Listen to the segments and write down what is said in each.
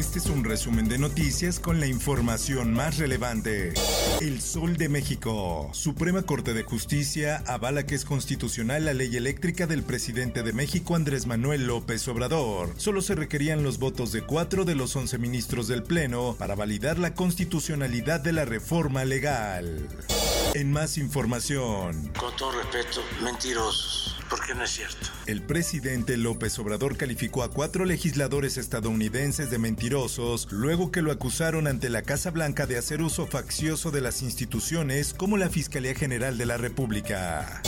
Este es un resumen de noticias con la información más relevante. El Sol de México. Suprema Corte de Justicia avala que es constitucional la ley eléctrica del presidente de México Andrés Manuel López Obrador. Solo se requerían los votos de cuatro de los once ministros del Pleno para validar la constitucionalidad de la reforma legal. En más información. Con todo respeto, mentirosos, porque no es cierto. El presidente López Obrador calificó a cuatro legisladores estadounidenses de mentirosos luego que lo acusaron ante la Casa Blanca de hacer uso faccioso de las instituciones como la Fiscalía General de la República.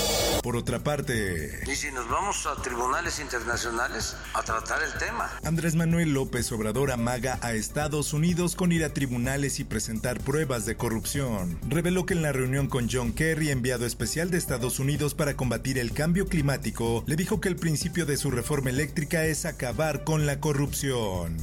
Por otra parte, Y si nos vamos a tribunales internacionales a tratar el tema. Andrés Manuel López Obrador amaga a Estados Unidos con ir a tribunales y presentar pruebas de corrupción. Reveló que en la reunión con John Kerry, enviado especial de Estados Unidos para combatir el cambio climático, le dijo que el principio de su reforma eléctrica es acabar con la corrupción.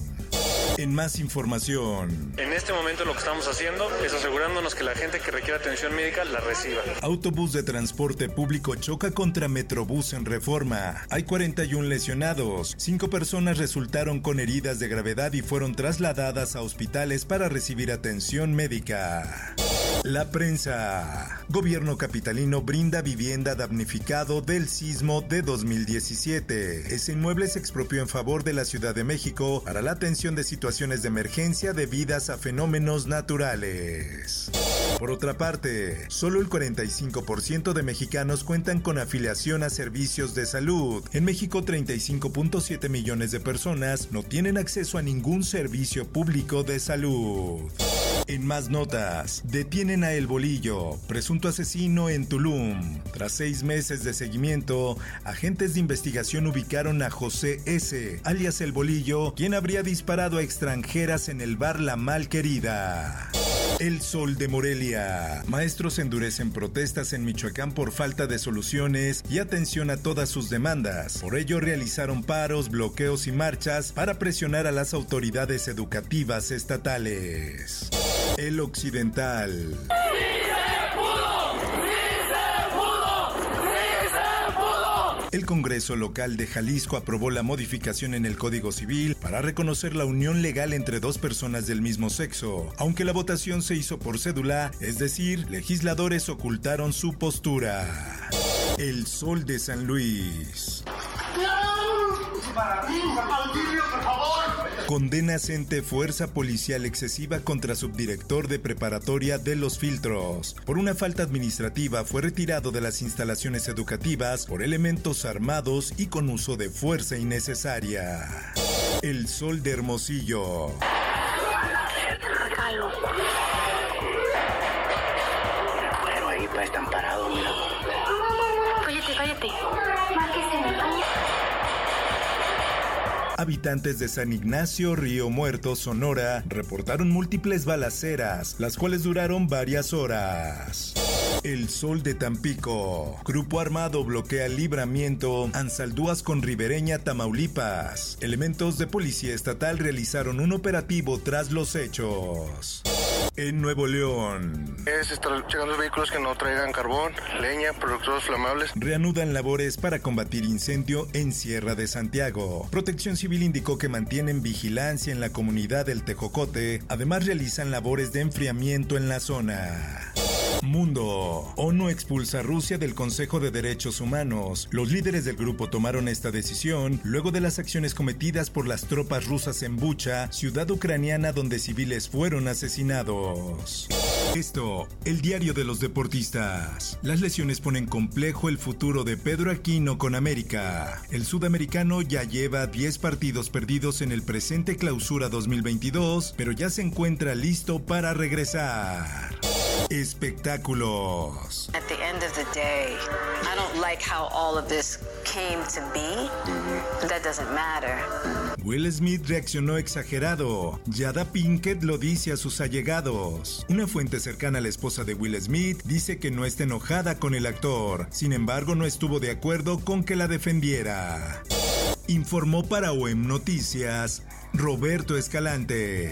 En más información, En este momento lo que estamos haciendo es asegurándonos que la gente que requiere atención médica la reciba. autobús de transporte público choca contra Metrobús en reforma. Hay 41 lesionados. Cinco personas resultaron con heridas de gravedad y fueron trasladadas a hospitales para recibir atención médica. La prensa. Gobierno capitalino brinda vivienda damnificado del sismo de 2017. Ese inmueble se expropió en favor de la Ciudad de México para la atención de situaciones de emergencia debidas a fenómenos naturales. Por otra parte, solo el 45% de mexicanos cuentan con afiliación a servicios de salud. En México, 35.7 millones de personas no tienen acceso a ningún servicio público de salud. En más notas, detienen a El Bolillo, presunto asesino en Tulum. Tras seis meses de seguimiento, agentes de investigación ubicaron a José S., alias El Bolillo, quien habría disparado a extranjeras en el bar La Malquerida. El Sol de Morelia. Maestros endurecen protestas en Michoacán por falta de soluciones y atención a todas sus demandas. Por ello realizaron paros, bloqueos y marchas para presionar a las autoridades educativas estatales. El Occidental. El Congreso local de Jalisco aprobó la modificación en el Código Civil para reconocer la unión legal entre dos personas del mismo sexo, aunque la votación se hizo por cédula, es decir, legisladores ocultaron su postura. El Sol de San Luis. Condena CENTE fuerza policial excesiva contra subdirector de preparatoria de los filtros. Por una falta administrativa fue retirado de las instalaciones educativas por elementos armados y con uso de fuerza innecesaria. El sol de Hermosillo. Bueno, ahí pues están parados, mira. Cállate, cállate. Márquese, cállate. Habitantes de San Ignacio, Río Muerto, Sonora, reportaron múltiples balaceras, las cuales duraron varias horas. El Sol de Tampico. Grupo armado bloquea libramiento Ansaldúas con Ribereña, Tamaulipas. Elementos de policía estatal realizaron un operativo tras los hechos. En Nuevo León. Es estar checando los vehículos que no traigan carbón, leña, productos flamables. Reanudan labores para combatir incendio en Sierra de Santiago. Protección Civil indicó que mantienen vigilancia en la comunidad del Tejocote, además realizan labores de enfriamiento en la zona. Mundo. ONU expulsa a Rusia del Consejo de Derechos Humanos. Los líderes del grupo tomaron esta decisión luego de las acciones cometidas por las tropas rusas en Bucha, ciudad ucraniana donde civiles fueron asesinados. Esto, el diario de los deportistas. Las lesiones ponen complejo el futuro de Pedro Aquino con América. El sudamericano ya lleva 10 partidos perdidos en el presente clausura 2022, pero ya se encuentra listo para regresar. Espectáculos. At the end of the day, I don't like how all of this came to be, that doesn't matter. Will Smith reaccionó exagerado. Yada Pinkett lo dice a sus allegados. Una fuente cercana a la esposa de Will Smith dice que no está enojada con el actor. Sin embargo, no estuvo de acuerdo con que la defendiera. Informó para OEM Noticias Roberto Escalante.